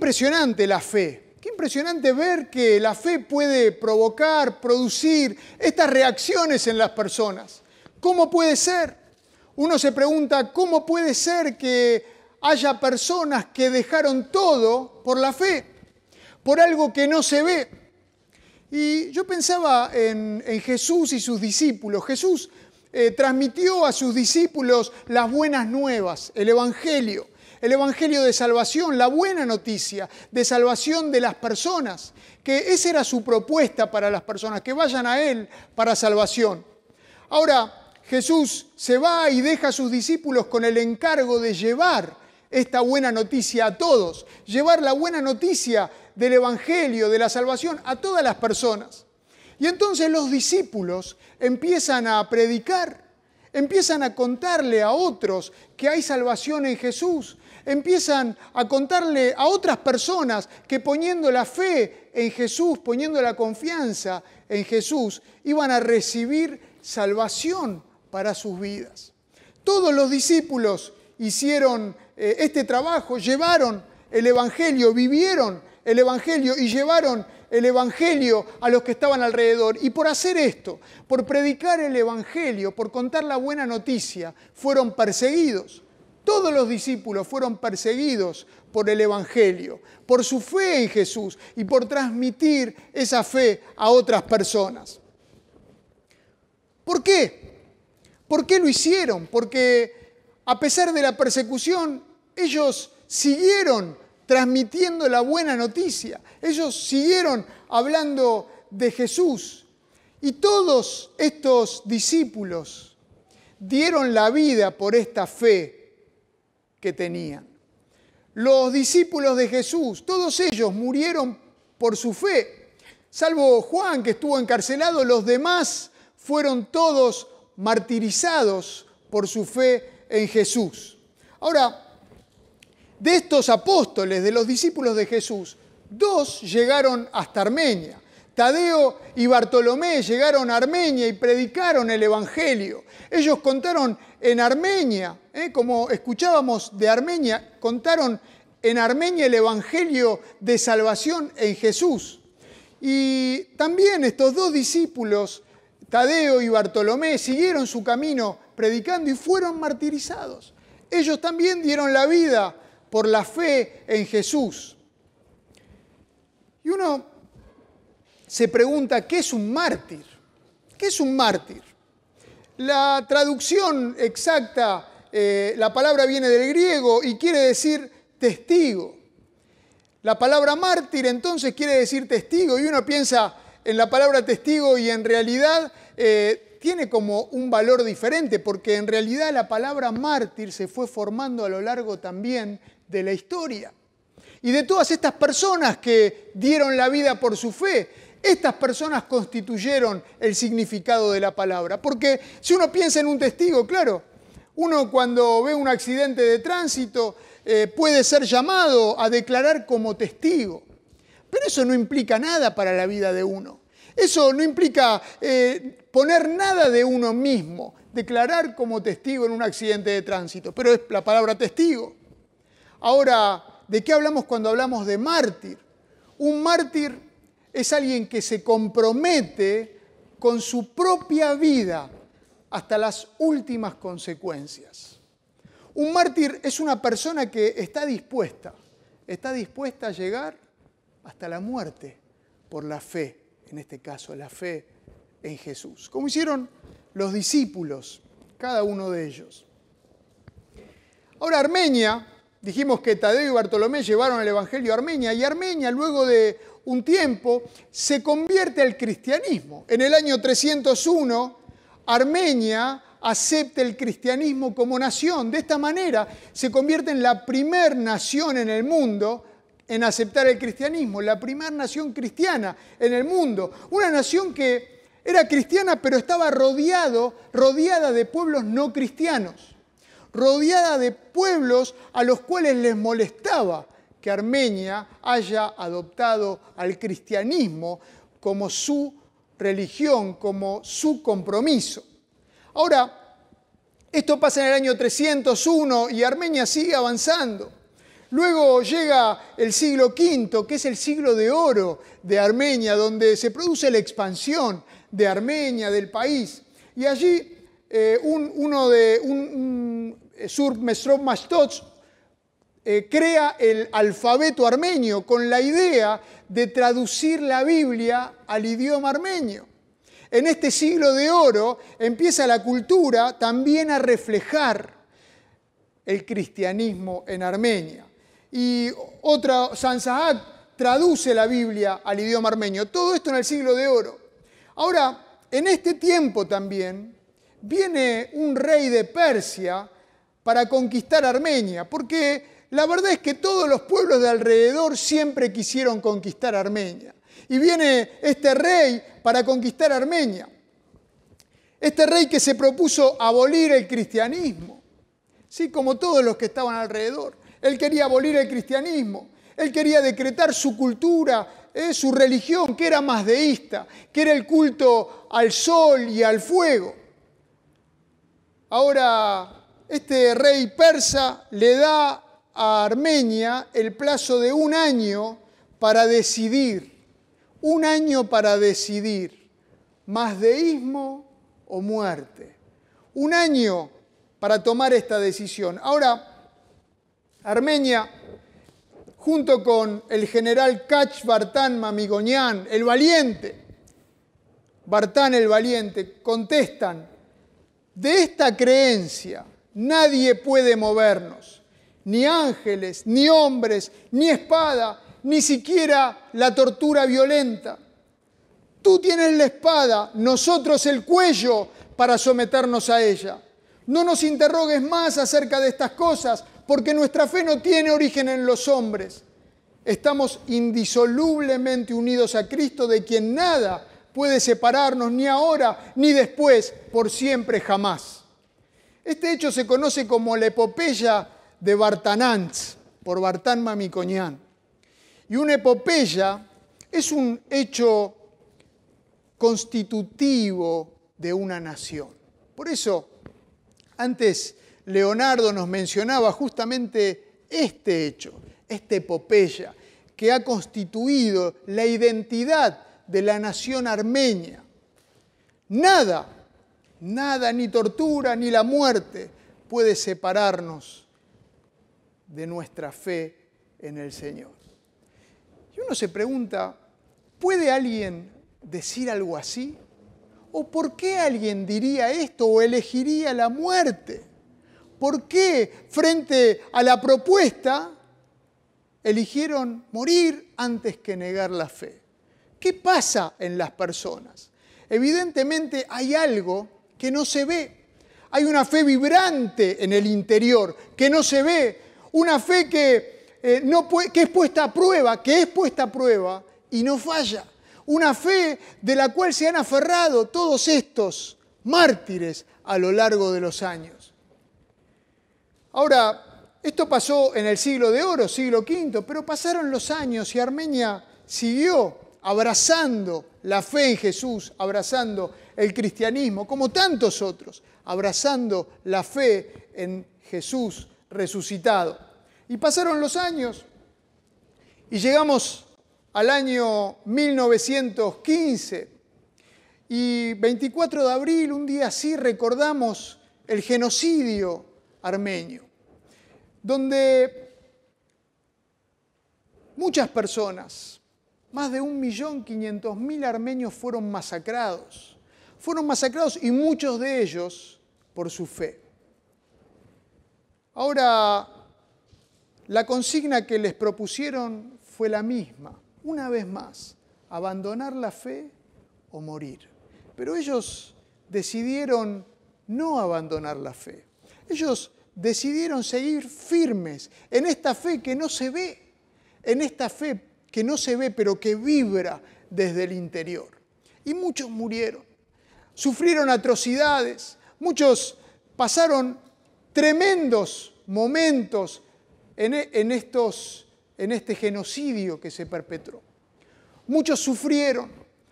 impresionante la fe. Qué impresionante ver que la fe puede provocar, producir estas reacciones en las personas. ¿Cómo puede ser? Uno se pregunta, ¿cómo puede ser que haya personas que dejaron todo por la fe, por algo que no se ve? Y yo pensaba en, Jesús y sus discípulos. Jesús eh, transmitió a sus discípulos las buenas nuevas, el Evangelio el Evangelio de salvación, la buena noticia de salvación de las personas, que esa era su propuesta para las personas, que vayan a Él para salvación. Ahora, Jesús se va y deja a sus discípulos con el encargo de llevar esta buena noticia a todos, llevar la buena noticia del Evangelio, de la salvación a todas las personas. Y entonces los discípulos empiezan a predicar, empiezan a contarle a otros que hay salvación en Jesús, empiezan a contarle a otras personas que poniendo la fe en Jesús, poniendo la confianza en Jesús, iban a recibir salvación para sus vidas. Todos los discípulos hicieron eh, este trabajo, llevaron el Evangelio, vivieron el Evangelio y llevaron el Evangelio a los que estaban alrededor. Y por hacer esto, por predicar el Evangelio, por contar la buena noticia, fueron perseguidos. Todos los discípulos fueron perseguidos por el Evangelio, por su fe en Jesús y por transmitir esa fe a otras personas. ¿Por qué? ¿Por qué lo hicieron? Porque a pesar de la persecución, ellos siguieron transmitiendo la buena noticia, ellos siguieron hablando de Jesús. Y todos estos discípulos dieron la vida por esta fe que tenían. Los discípulos de Jesús, todos ellos murieron por su fe. Salvo Juan, que estuvo encarcelado, los demás fueron todos martirizados por su fe en Jesús. Ahora, de estos apóstoles, de los discípulos de Jesús, dos llegaron hasta Armenia. Tadeo y Bartolomé llegaron a Armenia y predicaron el Evangelio. Ellos contaron en Armenia, ¿eh? como escuchábamos de Armenia, contaron en Armenia el Evangelio de salvación en Jesús. Y también estos dos discípulos, Tadeo y Bartolomé, siguieron su camino predicando y fueron martirizados. Ellos también dieron la vida por la fe en Jesús. Y uno se pregunta, ¿qué es un mártir? ¿Qué es un mártir? La traducción exacta, eh, la palabra viene del griego y quiere decir testigo. La palabra mártir entonces quiere decir testigo y uno piensa en la palabra testigo y en realidad eh, tiene como un valor diferente porque en realidad la palabra mártir se fue formando a lo largo también de la historia. Y de todas estas personas que dieron la vida por su fe, estas personas constituyeron el significado de la palabra. Porque si uno piensa en un testigo, claro, uno cuando ve un accidente de tránsito eh, puede ser llamado a declarar como testigo. Pero eso no implica nada para la vida de uno. Eso no implica eh, poner nada de uno mismo, declarar como testigo en un accidente de tránsito. Pero es la palabra testigo. Ahora, ¿de qué hablamos cuando hablamos de mártir? Un mártir es alguien que se compromete con su propia vida hasta las últimas consecuencias. Un mártir es una persona que está dispuesta, está dispuesta a llegar hasta la muerte por la fe, en este caso la fe en Jesús, como hicieron los discípulos, cada uno de ellos. Ahora Armenia, dijimos que Tadeo y Bartolomé llevaron el Evangelio a Armenia, y Armenia luego de un tiempo, se convierte al cristianismo. En el año 301, Armenia acepta el cristianismo como nación. De esta manera se convierte en la primer nación en el mundo en aceptar el cristianismo, la primera nación cristiana en el mundo. Una nación que era cristiana pero estaba rodeado, rodeada de pueblos no cristianos, rodeada de pueblos a los cuales les molestaba que Armenia haya adoptado al cristianismo como su religión, como su compromiso. Ahora, esto pasa en el año 301 y Armenia sigue avanzando. Luego llega el siglo V, que es el siglo de oro de Armenia, donde se produce la expansión de Armenia, del país. Y allí eh, uno de un, Sur Mesrov Mastots eh, crea el alfabeto armenio con la idea de traducir la Biblia al idioma armenio. En este siglo de oro empieza la cultura también a reflejar el cristianismo en Armenia. Y otra, Sansahat traduce la Biblia al idioma armenio. Todo esto en el siglo de oro. Ahora, en este tiempo también viene un rey de Persia para conquistar Armenia, porque la verdad es que todos los pueblos de alrededor siempre quisieron conquistar Armenia. Y viene este rey para conquistar Armenia. Este rey que se propuso abolir el cristianismo, sí, como todos los que estaban alrededor. Él quería abolir el cristianismo, él quería decretar su cultura, eh, su religión, que era más deísta, que era el culto al sol y al fuego. Ahora, este rey persa le da a Armenia el plazo de un año para decidir, un año para decidir, más deísmo o muerte. Un año para tomar esta decisión. Ahora, Armenia, junto con el general Kach Bartán Mamigonian, el valiente, Bartán el valiente, contestan, de esta creencia nadie puede movernos, ni ángeles, ni hombres, ni espada, ni siquiera la tortura violenta. Tú tienes la espada, nosotros el cuello para someternos a ella. No nos interrogues más acerca de estas cosas, porque nuestra fe no tiene origen en los hombres. Estamos indisolublemente unidos a Cristo, de quien nada puede separarnos, ni ahora, ni después, por siempre jamás. Este hecho se conoce como la epopeya de Bartanantz, por Bartán. Y una epopeya es un hecho constitutivo de una nación. Por eso, antes Leonardo nos mencionaba justamente este hecho, esta epopeya, que ha constituido la identidad de la nación armenia. Nada, nada, ni tortura, ni la muerte puede separarnos de nuestra fe en el Señor. Y uno se pregunta, ¿puede alguien decir algo así? ¿O por qué alguien diría esto o elegiría la muerte? ¿Por qué frente a la propuesta eligieron morir antes que negar la fe? ¿Qué pasa en las personas? Evidentemente hay algo que no se ve. Hay una fe vibrante en el interior que no se ve. Una fe que, eh, no que es puesta a prueba, que es puesta a prueba y no falla. Una fe de la cual se han aferrado todos estos mártires a lo largo de los años. Ahora, esto pasó en el siglo de oro, siglo V, pero pasaron los años y Armenia siguió abrazando la fe en Jesús, abrazando el cristianismo, como tantos otros, abrazando la fe en Jesús resucitado. Y pasaron los años y llegamos al año 1915 y 24 de abril, un día así, recordamos el genocidio armenio, donde muchas personas, más de 1.500.000 armenios fueron masacrados. Fueron masacrados y muchos de ellos por su fe. Ahora, la consigna que les propusieron fue la misma, una vez más, abandonar la fe o morir. Pero ellos decidieron no abandonar la fe. Ellos decidieron seguir firmes en esta fe que no se ve, en esta fe que no se ve, pero que vibra desde el interior. Y muchos murieron, sufrieron atrocidades, muchos pasaron tremendos momentos estos, en este genocidio que se perpetró. Muchos sufrieron,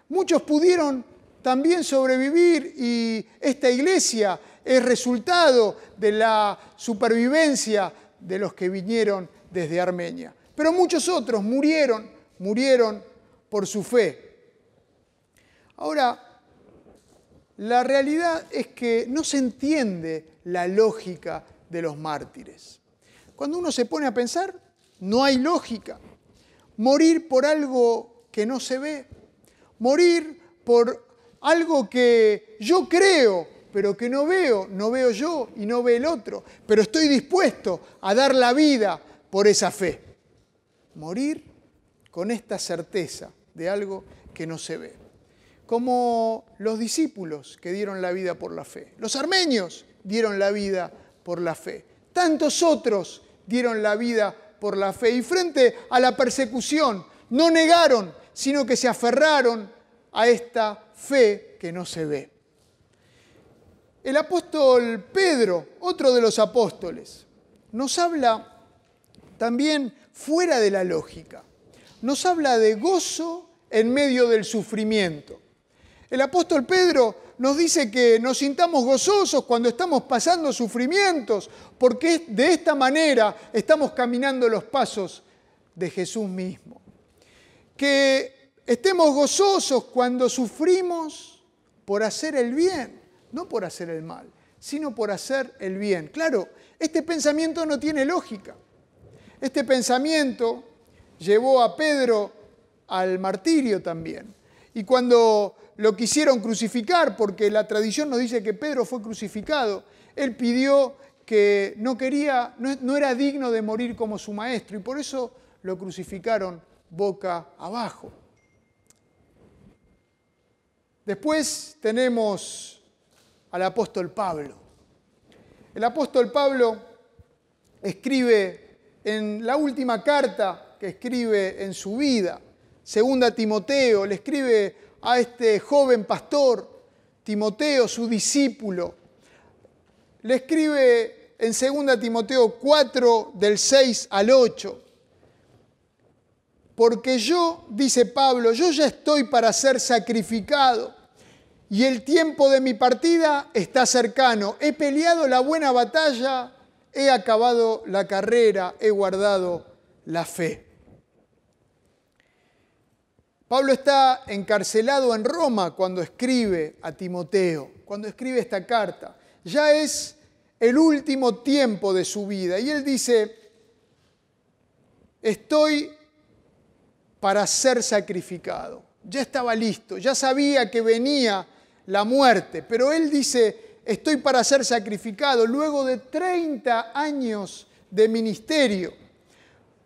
muchos pudieron también sobrevivir y esta iglesia es resultado de la supervivencia de los que vinieron desde Armenia. Pero muchos otros murieron, murieron por su fe. Ahora, la realidad es que no se entiende la lógica de los mártires. Cuando uno se pone a pensar, no hay lógica. Morir por algo que no se ve, morir por algo que yo creo, pero que no veo, no veo yo y no ve el otro, pero estoy dispuesto a dar la vida por esa fe. Morir con esta certeza de algo que no se ve como los discípulos que dieron la vida por la fe. Los armenios dieron la vida por la fe. Tantos otros dieron la vida por la fe. Y frente a la persecución, no negaron, sino que se aferraron a esta fe que no se ve. El apóstol Pedro, otro de los apóstoles, nos habla también fuera de la lógica. Nos habla de gozo en medio del sufrimiento. El apóstol Pedro nos dice que nos sintamos gozosos cuando estamos pasando sufrimientos, porque de esta manera estamos caminando los pasos de Jesús mismo. Que estemos gozosos cuando sufrimos por hacer el bien, no por hacer el mal, sino por hacer el bien. Claro, este pensamiento no tiene lógica. Este pensamiento llevó a Pedro al martirio también. Y cuando lo quisieron crucificar porque la tradición nos dice que Pedro fue crucificado. Él pidió que no quería, no, era digno de morir como su maestro y por eso lo crucificaron boca abajo. Después tenemos al apóstol Pablo. El apóstol Pablo escribe en la última carta que escribe en su vida, segunda Timoteo, le escribe a este joven pastor, Timoteo, su discípulo. Le escribe en 2 Timoteo 4, del 6 al 8. Porque yo, dice Pablo, yo ya estoy para ser sacrificado y el tiempo de mi partida está cercano. He peleado la buena batalla, he acabado la carrera, he guardado la fe. Pablo está encarcelado en Roma cuando escribe a Timoteo, cuando escribe esta carta. Ya es el último tiempo de su vida y él dice, estoy para ser sacrificado. Ya estaba listo, ya sabía que venía la muerte, pero él dice, estoy para ser sacrificado. Luego de 30 años de ministerio,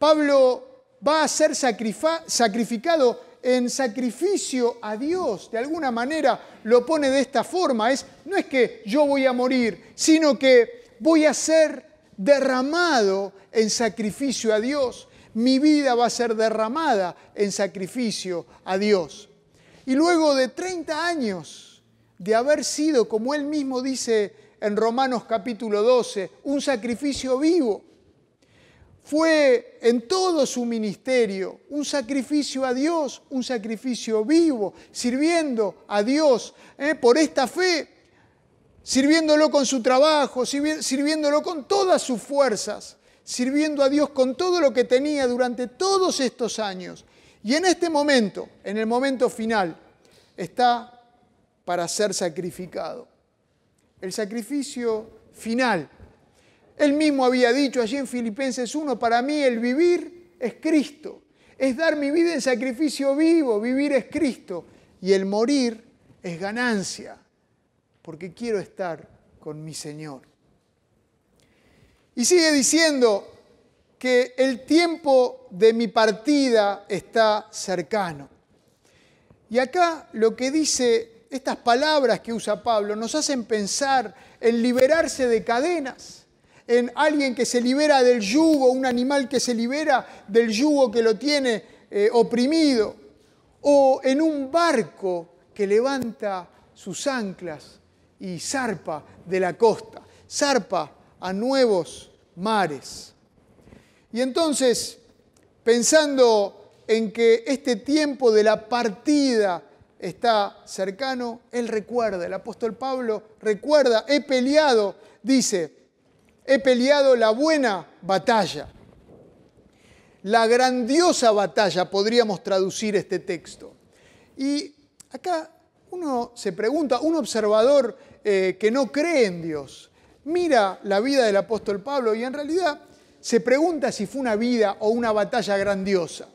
Pablo va a ser sacrificado en sacrificio a Dios. De alguna manera lo pone de esta forma. Es, no es que yo voy a morir, sino que voy a ser derramado en sacrificio a Dios. Mi vida va a ser derramada en sacrificio a Dios. Y luego de 30 años de haber sido, como él mismo dice en Romanos capítulo 12, un sacrificio vivo, fue en todo su ministerio un sacrificio a Dios, un sacrificio vivo, sirviendo a Dios ¿eh? por esta fe, sirviéndolo con su trabajo, sirviéndolo con todas sus fuerzas, sirviendo a Dios con todo lo que tenía durante todos estos años. Y en este momento, en el momento final, está para ser sacrificado. El sacrificio final él mismo había dicho allí en Filipenses 1, para mí el vivir es Cristo, es dar mi vida en sacrificio vivo, vivir es Cristo, y el morir es ganancia, porque quiero estar con mi Señor. Y sigue diciendo que el tiempo de mi partida está cercano. Y acá lo que dice, estas palabras que usa Pablo, nos hacen pensar en liberarse de cadenas en alguien que se libera del yugo, un animal que se libera del yugo que lo tiene eh, oprimido, o en un barco que levanta sus anclas y zarpa de la costa, zarpa a nuevos mares. Y entonces, pensando en que este tiempo de la partida está cercano, él recuerda, el apóstol Pablo recuerda, he peleado, dice, he peleado la buena batalla. la grandiosa batalla, podríamos traducir este texto. Y acá uno se pregunta, un observador eh, que no cree en Dios, mira la vida del apóstol Pablo y en realidad se pregunta si fue una vida o una batalla grandiosa.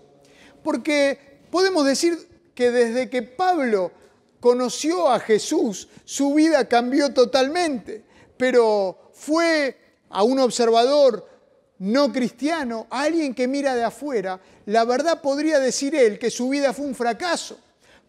Porque podemos decir que desde que Pablo conoció a Jesús, su vida cambió totalmente, pero fue a un observador no cristiano, a alguien que mira de afuera, la verdad podría decir él que su vida fue un fracaso.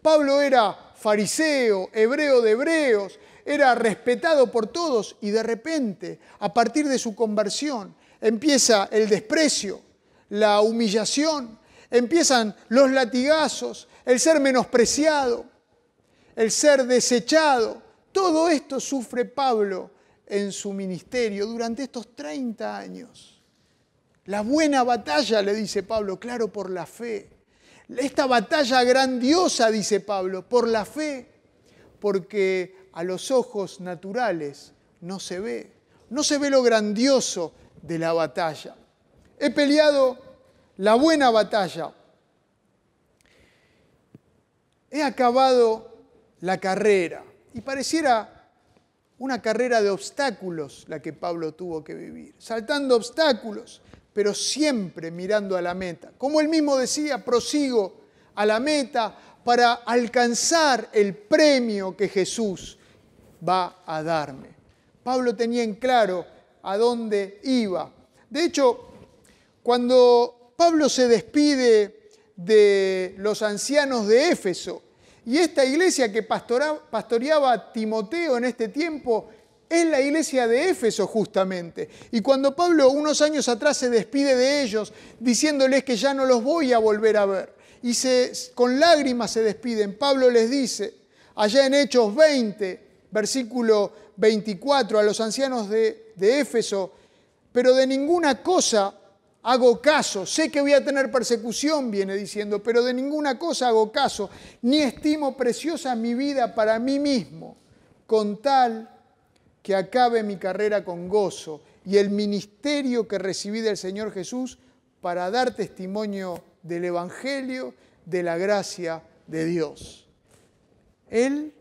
Pablo era fariseo, hebreo de hebreos, era respetado por todos y de repente, a partir de su conversión, empieza el desprecio, la humillación, empiezan los latigazos, el ser menospreciado, el ser desechado. Todo esto sufre Pablo en su ministerio durante estos 30 años. La buena batalla, le dice Pablo, claro, por la fe. Esta batalla grandiosa, dice Pablo, por la fe, porque a los ojos naturales no se ve, no se ve lo grandioso de la batalla. He peleado la buena batalla. He acabado la carrera. Y pareciera una carrera de obstáculos la que Pablo tuvo que vivir, saltando obstáculos, pero siempre mirando a la meta. Como él mismo decía, prosigo a la meta para alcanzar el premio que Jesús va a darme. Pablo tenía en claro a dónde iba. De hecho, cuando Pablo se despide de los ancianos de Éfeso, y esta iglesia que pastoreaba Timoteo en este tiempo es la iglesia de Éfeso justamente. Y cuando Pablo unos años atrás se despide de ellos diciéndoles que ya no los voy a volver a ver, y se, con lágrimas se despiden, Pablo les dice, allá en Hechos 20, versículo 24, a los ancianos de, de Éfeso, pero de ninguna cosa hago caso, sé que voy a tener persecución, viene diciendo, pero de ninguna cosa hago caso, ni estimo preciosa mi vida para mí mismo, con tal que acabe mi carrera con gozo y el ministerio que recibí del Señor Jesús para dar testimonio del Evangelio, de la gracia de Dios. Él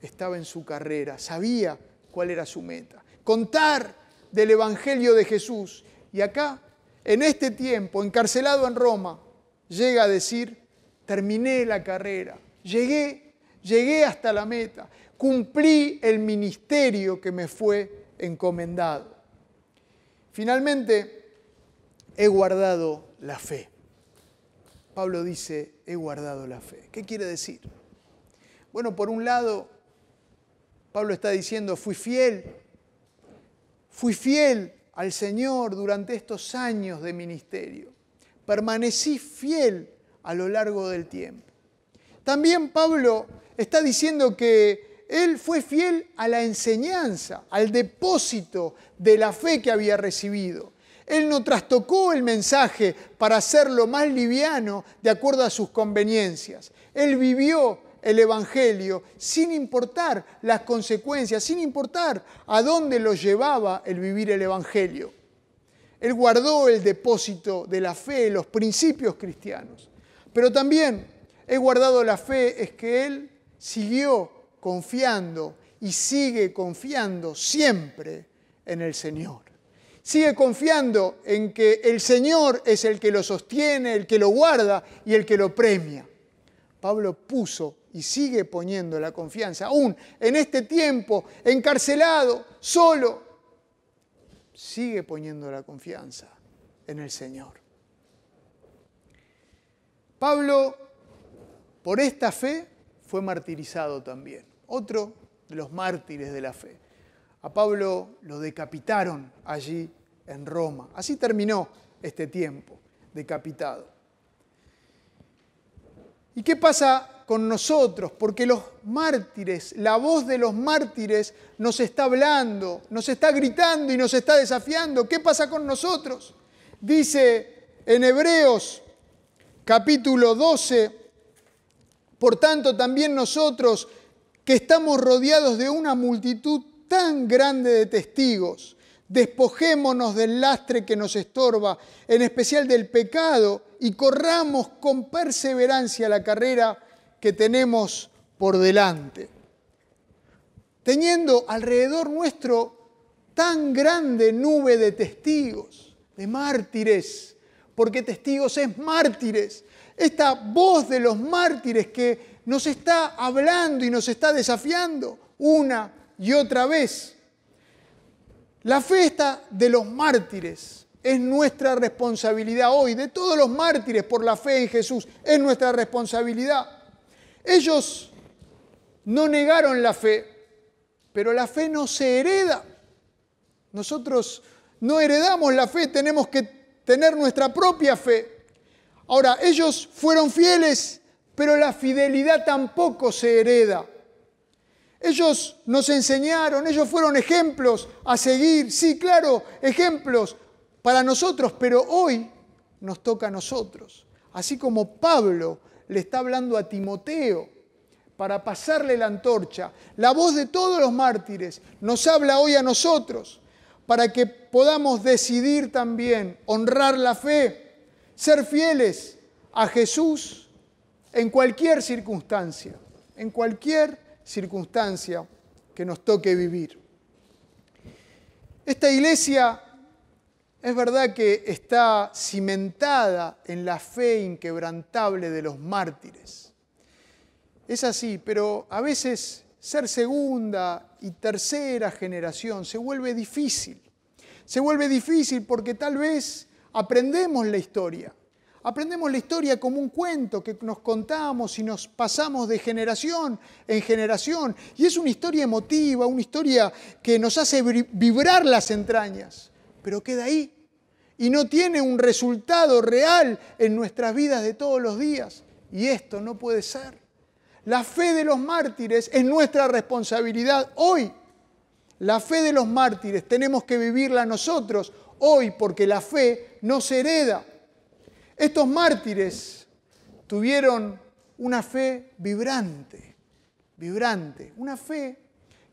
estaba en su carrera, sabía cuál era su meta, contar del Evangelio de Jesús. Y acá en este tiempo, encarcelado en Roma, llega a decir, terminé la carrera, llegué, llegué hasta la meta, cumplí el ministerio que me fue encomendado. Finalmente, he guardado la fe. Pablo dice, he guardado la fe. ¿Qué quiere decir? Bueno, por un lado, Pablo está diciendo, fui fiel, fui fiel al Señor durante estos años de ministerio. Permanecí fiel a lo largo del tiempo. También Pablo está diciendo que él fue fiel a la enseñanza, al depósito de la fe que había recibido. Él no trastocó el mensaje para hacerlo más liviano de acuerdo a sus conveniencias. Él vivió el Evangelio sin importar las consecuencias, sin importar a dónde lo llevaba el vivir el Evangelio. Él guardó el depósito de la fe, los principios cristianos. Pero también he guardado la fe es que Él siguió confiando y sigue confiando siempre en el Señor. Sigue confiando en que el Señor es el que lo sostiene, el que lo guarda y el que lo premia. Pablo puso y sigue poniendo la confianza, aún en este tiempo, encarcelado, solo, sigue poniendo la confianza en el Señor. Pablo, por esta fe, fue martirizado también, otro de los mártires de la fe. A Pablo lo decapitaron allí en Roma. Así terminó este tiempo, decapitado. ¿Y qué pasa con nosotros, porque los mártires, la voz de los mártires nos está hablando, nos está gritando y nos está desafiando. ¿Qué pasa con nosotros? Dice en Hebreos capítulo 12, por tanto también nosotros que estamos rodeados de una multitud tan grande de testigos, despojémonos del lastre que nos estorba, en especial del pecado, y corramos con perseverancia la carrera que tenemos por delante. Teniendo alrededor nuestro tan grande nube de testigos, de mártires, porque testigos es mártires, esta voz de los mártires que nos está hablando y nos está desafiando una y otra vez. La fiesta de los mártires es nuestra responsabilidad hoy, de todos los mártires por la fe en Jesús, es nuestra responsabilidad. Ellos no negaron la fe, pero la fe no se hereda. Nosotros no heredamos la fe, tenemos que tener nuestra propia fe. Ahora, ellos fueron fieles, pero la fidelidad tampoco se hereda. Ellos nos enseñaron, ellos fueron ejemplos a seguir, sí, claro, ejemplos para nosotros, pero hoy nos toca a nosotros. Así como Pablo le está hablando a Timoteo para pasarle la antorcha, la voz de todos los mártires nos habla hoy a nosotros para que podamos decidir también honrar la fe, ser fieles a Jesús en cualquier circunstancia, en cualquier circunstancia que nos toque vivir. Esta iglesia es verdad que está cimentada en la fe inquebrantable de los mártires. Es así, pero a veces ser segunda y tercera generación se vuelve difícil. Se vuelve difícil porque tal vez aprendemos la historia, Aprendemos la historia como un cuento que nos contamos y nos pasamos de generación en generación. Y es una historia emotiva, una historia que nos hace vibrar las entrañas, pero queda ahí y no tiene un resultado real en nuestras vidas de todos los días. Y esto no puede ser. La fe de los mártires es nuestra responsabilidad hoy. La fe de los mártires tenemos que vivirla nosotros hoy porque la fe no se hereda. Estos mártires tuvieron una fe vibrante, vibrante, una fe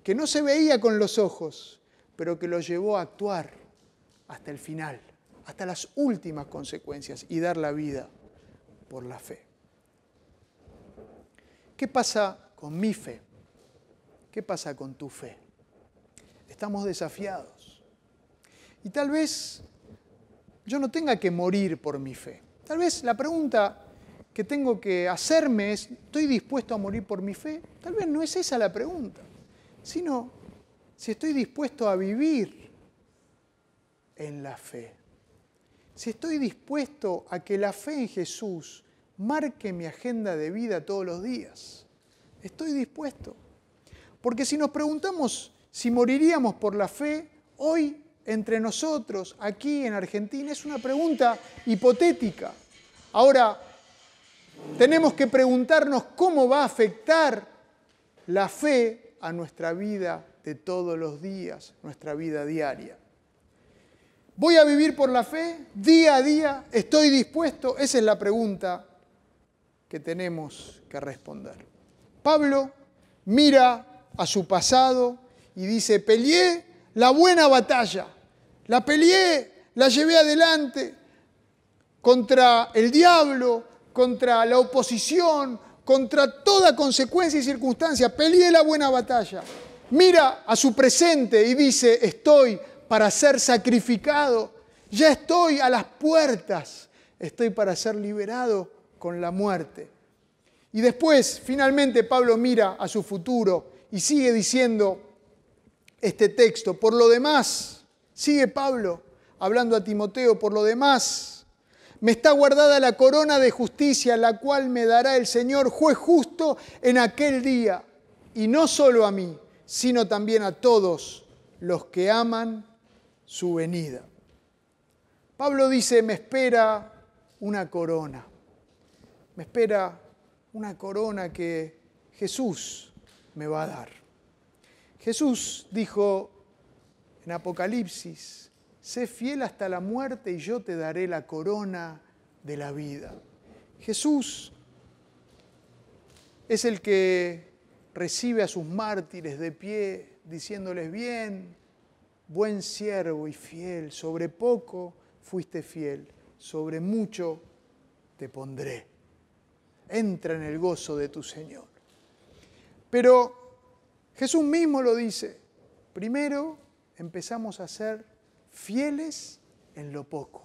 que no se veía con los ojos, pero que los llevó a actuar hasta el final, hasta las últimas consecuencias y dar la vida por la fe. ¿Qué pasa con mi fe? ¿Qué pasa con tu fe? Estamos desafiados. Y tal vez yo no tenga que morir por mi fe. Tal vez la pregunta que tengo que hacerme es, ¿estoy dispuesto a morir por mi fe? Tal vez no es esa la pregunta, sino si estoy dispuesto a vivir en la fe. Si estoy dispuesto a que la fe en Jesús marque mi agenda de vida todos los días. Estoy dispuesto. Porque si nos preguntamos si moriríamos por la fe, hoy entre nosotros aquí en Argentina es una pregunta hipotética. Ahora, tenemos que preguntarnos cómo va a afectar la fe a nuestra vida de todos los días, nuestra vida diaria. ¿Voy a vivir por la fe día a día? ¿Estoy dispuesto? Esa es la pregunta que tenemos que responder. Pablo mira a su pasado y dice, peleé la buena batalla, la peleé, la llevé adelante contra el diablo, contra la oposición, contra toda consecuencia y circunstancia. Peleé la buena batalla. Mira a su presente y dice, estoy para ser sacrificado. Ya estoy a las puertas. Estoy para ser liberado con la muerte. Y después, finalmente, Pablo mira a su futuro y sigue diciendo este texto. Por lo demás, Sigue Pablo hablando a Timoteo, por lo demás, me está guardada la corona de justicia, la cual me dará el Señor, juez justo, en aquel día, y no solo a mí, sino también a todos los que aman su venida. Pablo dice, me espera una corona, me espera una corona que Jesús me va a dar. Jesús dijo, en Apocalipsis, sé fiel hasta la muerte y yo te daré la corona de la vida. Jesús es el que recibe a sus mártires de pie, diciéndoles bien, buen siervo y fiel, sobre poco fuiste fiel, sobre mucho te pondré. Entra en el gozo de tu Señor. Pero Jesús mismo lo dice, primero empezamos a ser fieles en lo poco,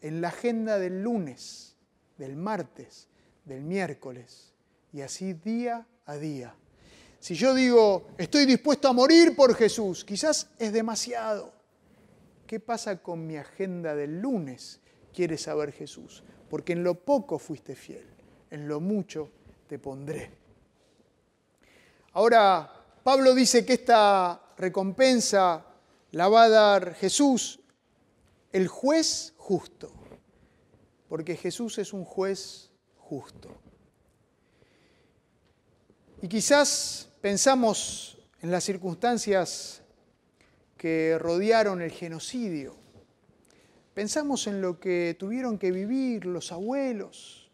en la agenda del lunes, del martes, del miércoles, y así día a día. Si yo digo, estoy dispuesto a morir por Jesús, quizás es demasiado. ¿Qué pasa con mi agenda del lunes? Quiere saber Jesús, porque en lo poco fuiste fiel, en lo mucho te pondré. Ahora, Pablo dice que esta recompensa la va a dar Jesús, el juez justo, porque Jesús es un juez justo. Y quizás pensamos en las circunstancias que rodearon el genocidio, pensamos en lo que tuvieron que vivir los abuelos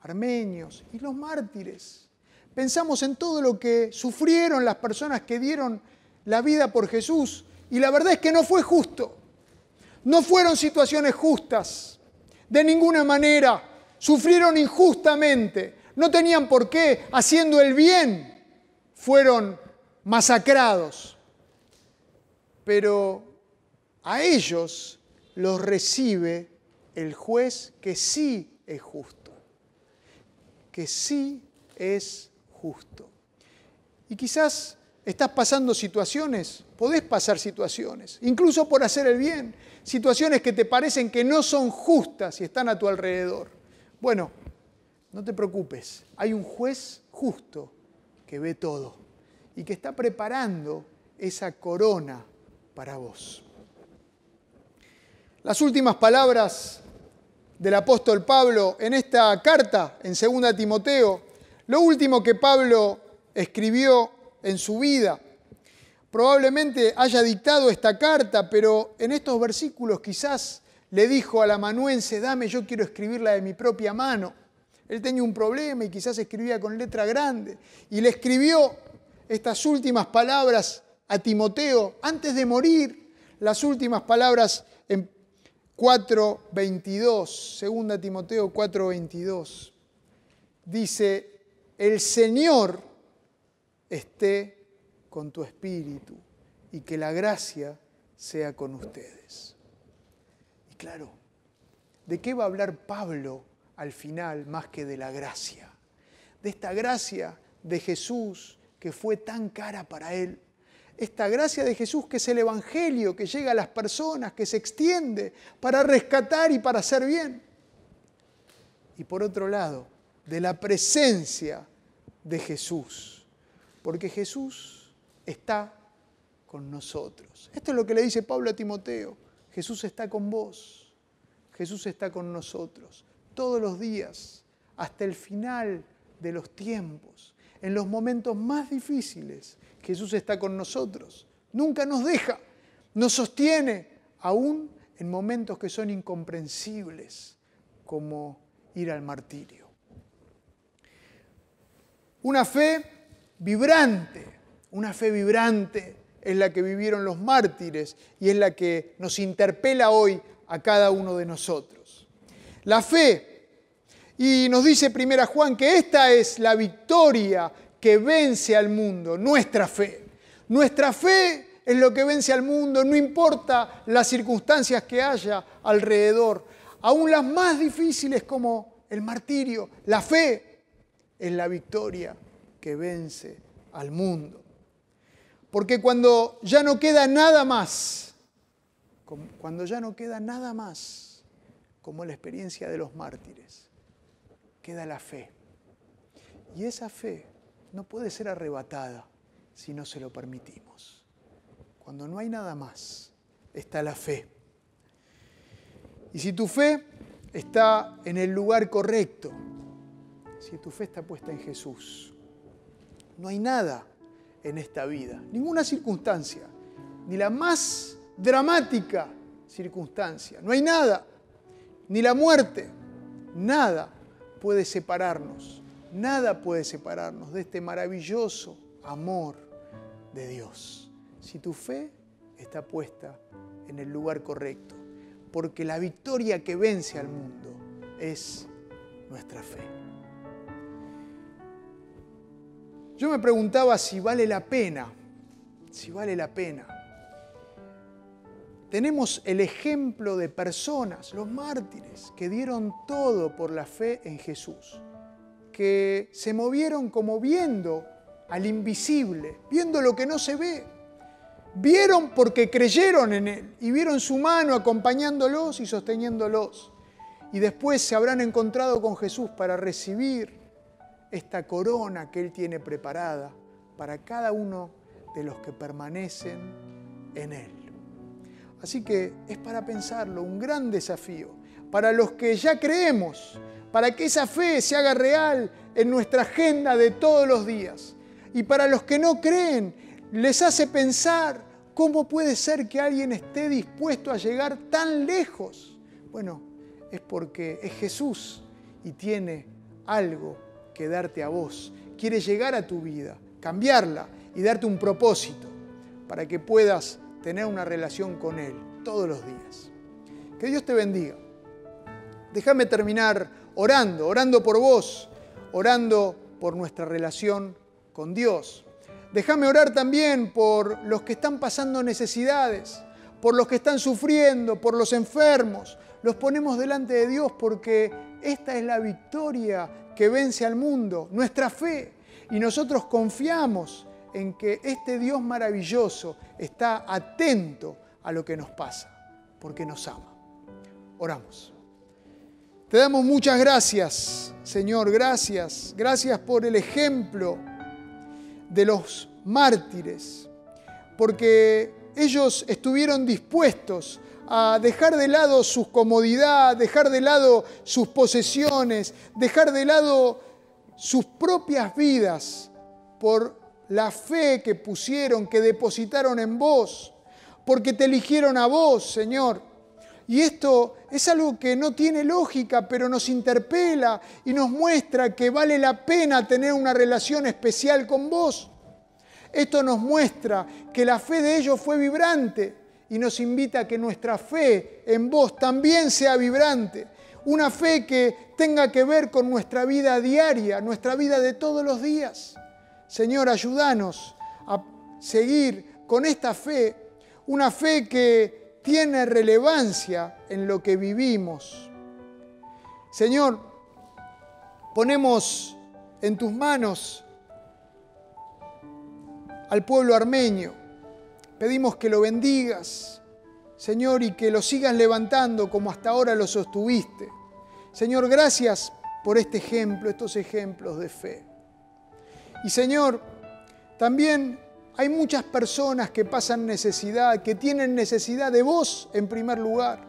armenios y los mártires, pensamos en todo lo que sufrieron las personas que dieron la vida por Jesús y la verdad es que no fue justo. No fueron situaciones justas, de ninguna manera. Sufrieron injustamente. No tenían por qué, haciendo el bien, fueron masacrados. Pero a ellos los recibe el juez que sí es justo. Que sí es justo. Y quizás estás pasando situaciones, podés pasar situaciones, incluso por hacer el bien, situaciones que te parecen que no son justas y están a tu alrededor. Bueno, no te preocupes, hay un juez justo que ve todo y que está preparando esa corona para vos. Las últimas palabras del apóstol Pablo en esta carta, en 2 Timoteo, lo último que Pablo escribió en su vida. Probablemente haya dictado esta carta, pero en estos versículos quizás le dijo al amanuense, dame, yo quiero escribirla de mi propia mano. Él tenía un problema y quizás escribía con letra grande. Y le escribió estas últimas palabras a Timoteo antes de morir, las últimas palabras en 4.22, segunda Timoteo 4.22. Dice, el Señor esté con tu espíritu y que la gracia sea con ustedes. Y claro, ¿de qué va a hablar Pablo al final más que de la gracia? De esta gracia de Jesús que fue tan cara para él. Esta gracia de Jesús que es el Evangelio, que llega a las personas, que se extiende para rescatar y para hacer bien. Y por otro lado, de la presencia de Jesús porque Jesús está con nosotros. Esto es lo que le dice Pablo a Timoteo. Jesús está con vos, Jesús está con nosotros, todos los días, hasta el final de los tiempos, en los momentos más difíciles. Jesús está con nosotros, nunca nos deja, nos sostiene, aún en momentos que son incomprensibles, como ir al martirio. Una fe vibrante, una fe vibrante es la que vivieron los mártires y es la que nos interpela hoy a cada uno de nosotros. La fe, y nos dice primera Juan que esta es la victoria que vence al mundo, nuestra fe. Nuestra fe es lo que vence al mundo, no importa las circunstancias que haya alrededor, aún las más difíciles como el martirio, la fe es la victoria que vence al mundo. Porque cuando ya no queda nada más, cuando ya no queda nada más, como la experiencia de los mártires, queda la fe. Y esa fe no puede ser arrebatada si no se lo permitimos. Cuando no hay nada más, está la fe. Y si tu fe está en el lugar correcto, si tu fe está puesta en Jesús, no hay nada en esta vida, ninguna circunstancia, ni la más dramática circunstancia, no hay nada, ni la muerte, nada puede separarnos, nada puede separarnos de este maravilloso amor de Dios. Si tu fe está puesta en el lugar correcto, porque la victoria que vence al mundo es nuestra fe. Yo me preguntaba si vale la pena, si vale la pena. Tenemos el ejemplo de personas, los mártires, que dieron todo por la fe en Jesús, que se movieron como viendo al invisible, viendo lo que no se ve. Vieron porque creyeron en Él y vieron su mano acompañándolos y sosteniéndolos. Y después se habrán encontrado con Jesús para recibir esta corona que Él tiene preparada para cada uno de los que permanecen en Él. Así que es para pensarlo un gran desafío para los que ya creemos, para que esa fe se haga real en nuestra agenda de todos los días. Y para los que no creen, les hace pensar cómo puede ser que alguien esté dispuesto a llegar tan lejos. Bueno, es porque es Jesús y tiene algo que darte a vos. Quiere llegar a tu vida, cambiarla y darte un propósito para que puedas tener una relación con Él todos los días. Que Dios te bendiga. Déjame terminar orando, orando por vos, orando por nuestra relación con Dios. Déjame orar también por los que están pasando necesidades, por los que están sufriendo, por los enfermos. Los ponemos delante de Dios porque esta es la victoria que vence al mundo, nuestra fe. Y nosotros confiamos en que este Dios maravilloso está atento a lo que nos pasa, porque nos ama. Oramos. Te damos muchas gracias, Señor, gracias. Gracias por el ejemplo de los mártires, porque ellos estuvieron dispuestos a dejar de lado su comodidad, dejar de lado sus posesiones, dejar de lado sus propias vidas por la fe que pusieron, que depositaron en vos, porque te eligieron a vos, Señor. Y esto es algo que no tiene lógica, pero nos interpela y nos muestra que vale la pena tener una relación especial con vos. Esto nos muestra que la fe de ellos fue vibrante, y nos invita a que nuestra fe en vos también sea vibrante. Una fe que tenga que ver con nuestra vida diaria, nuestra vida de todos los días. Señor, ayúdanos a seguir con esta fe, una fe que tiene relevancia en lo que vivimos. Señor, ponemos en tus manos al pueblo armenio Pedimos que lo bendigas, Señor, y que lo sigas levantando como hasta ahora lo sostuviste. Señor, gracias por este ejemplo, estos ejemplos de fe. Y Señor, también hay muchas personas que pasan necesidad, que tienen necesidad de vos en primer lugar.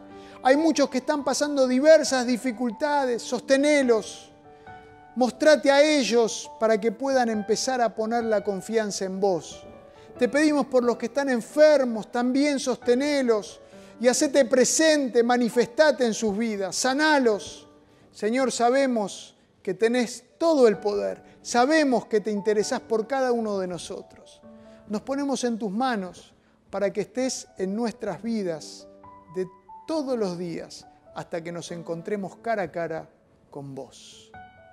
Hay muchos que están pasando diversas dificultades, sostenelos, mostrate a ellos para que puedan empezar a poner la confianza en vos. Te pedimos por los que están enfermos, también sostenelos y hacete presente, manifestate en sus vidas, sanalos. Señor, sabemos que tenés todo el poder, sabemos que te interesás por cada uno de nosotros. Nos ponemos en tus manos para que estés en nuestras vidas de todos los días hasta que nos encontremos cara a cara con vos.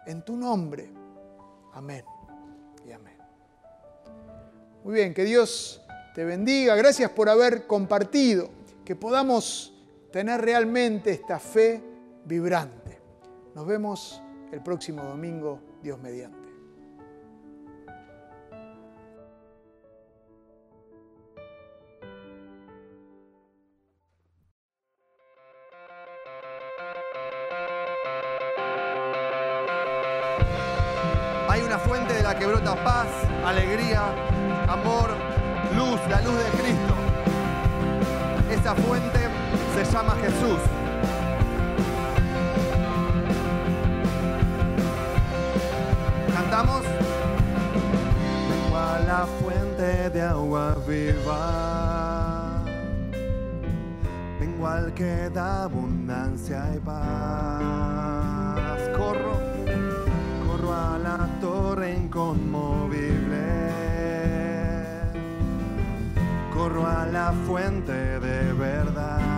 En tu nombre. Amén. Muy bien, que Dios te bendiga. Gracias por haber compartido, que podamos tener realmente esta fe vibrante. Nos vemos el próximo domingo, Dios mediante. Hay una fuente de la que brota paz, alegría, amor, luz, la luz de Cristo. Esa fuente se llama Jesús. ¿Cantamos? Vengo a la fuente de agua viva. Vengo al que da abundancia y paz. Corro, corro a la torre inconmovible corro a la fuente de verdad.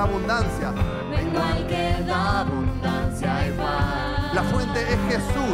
da abundancia. Vengo al que da abundancia igual. La fuente es Jesús.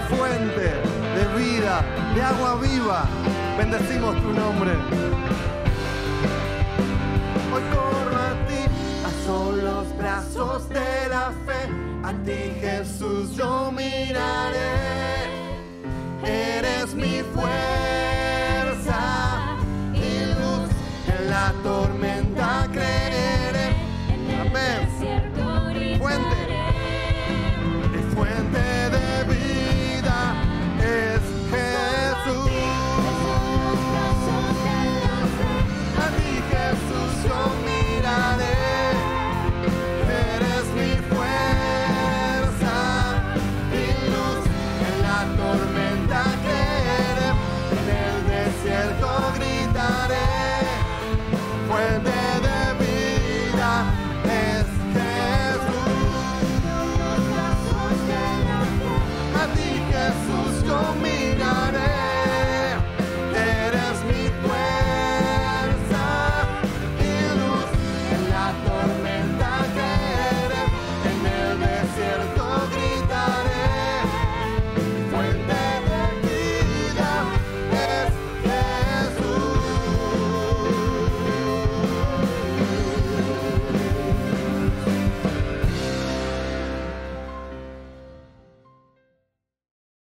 fuente de vida, de agua viva. Bendecimos tu nombre. Hoy corro a ti, a solos brazos de la fe. A ti Jesús yo miraré. Eres mi fuente.